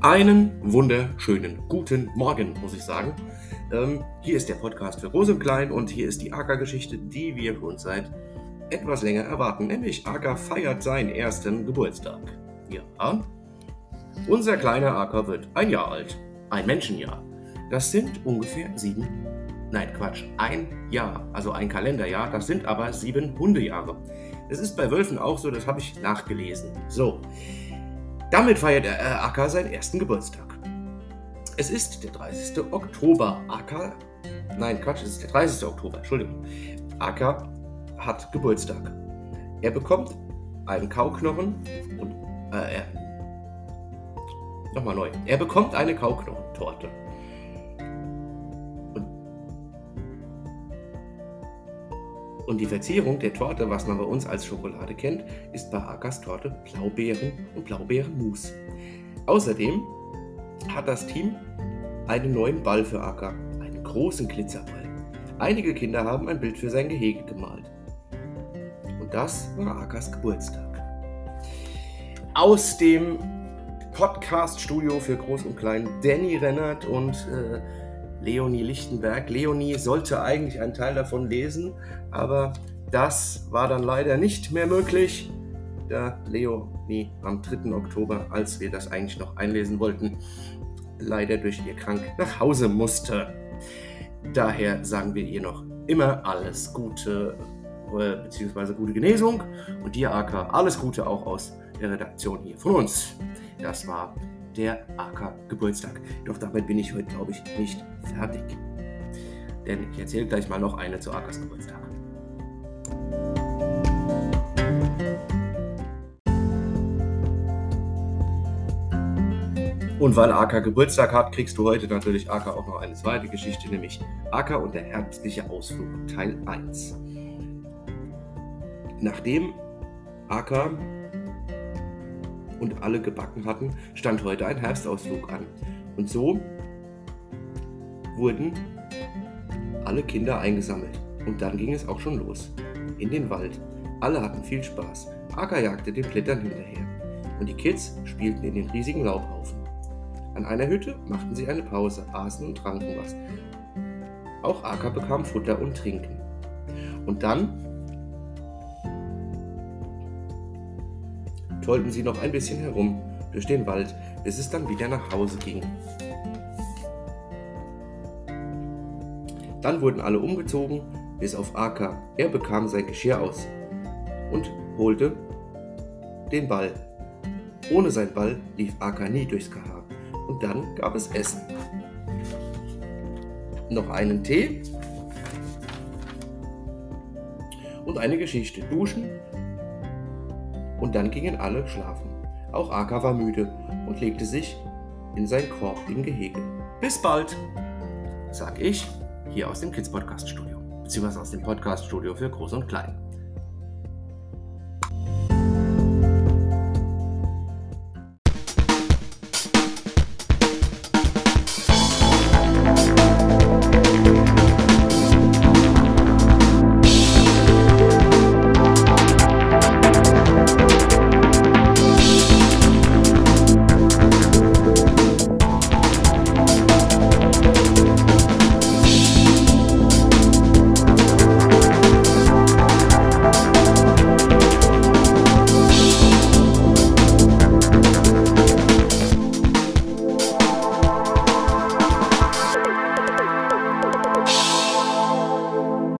Einen wunderschönen guten Morgen, muss ich sagen. Ähm, hier ist der Podcast für Groß und Klein und hier ist die AK-Geschichte, die wir schon seit etwas länger erwarten. Nämlich AK feiert seinen ersten Geburtstag. Ja, unser kleiner AK wird ein Jahr alt. Ein Menschenjahr. Das sind ungefähr sieben. Nein, Quatsch. Ein Jahr, also ein Kalenderjahr. Das sind aber sieben Hundejahre. Es ist bei Wölfen auch so, das habe ich nachgelesen. So. Damit feiert der äh, seinen ersten Geburtstag. Es ist der 30. Oktober. AK, nein, Quatsch, es ist der 30. Oktober, Entschuldigung. AK hat Geburtstag. Er bekommt einen Kauknochen und, äh, er, nochmal neu. Er bekommt eine Kauknochentorte. Und die Verzierung der Torte, was man bei uns als Schokolade kennt, ist bei Akas Torte Blaubeeren und Blaubeerenmus. Außerdem hat das Team einen neuen Ball für Acker, einen großen Glitzerball. Einige Kinder haben ein Bild für sein Gehege gemalt. Und das war Akas Geburtstag. Aus dem Podcast-Studio für Groß und Klein Danny Rennert und äh, Leonie Lichtenberg. Leonie sollte eigentlich einen Teil davon lesen, aber das war dann leider nicht mehr möglich, da Leonie am 3. Oktober, als wir das eigentlich noch einlesen wollten, leider durch ihr Krank nach Hause musste. Daher sagen wir ihr noch immer alles Gute äh, bzw. gute Genesung und dir, AK, alles Gute auch aus der Redaktion hier von uns. Das war der AK Geburtstag. Doch damit bin ich heute, glaube ich, nicht fertig. Denn ich erzähle gleich mal noch eine zu Akas Geburtstag. Und weil Aka Geburtstag hat, kriegst du heute natürlich Aka auch noch eine zweite Geschichte, nämlich Aka und der herbstliche Ausflug Teil 1. Nachdem Aka und alle gebacken hatten, stand heute ein Herbstausflug an. Und so wurden alle Kinder eingesammelt. Und dann ging es auch schon los. In den Wald. Alle hatten viel Spaß. Aka jagte den Blättern hinterher. Und die Kids spielten in den riesigen Laubhaufen. An einer Hütte machten sie eine Pause, aßen und tranken was. Auch Aka bekam Futter und Trinken. Und dann tollten sie noch ein bisschen herum durch den Wald, bis es dann wieder nach Hause ging. Dann wurden alle umgezogen, bis auf Aka. Er bekam sein Geschirr aus und holte den Ball. Ohne sein Ball lief Aka nie durchs KH. Und dann gab es Essen. Noch einen Tee und eine Geschichte. Duschen und dann gingen alle schlafen. Auch Aka war müde und legte sich in sein Korb im Gehege. Bis bald, sag ich hier aus dem Kids Podcast Studio, beziehungsweise aus dem Podcast Studio für Groß und Klein.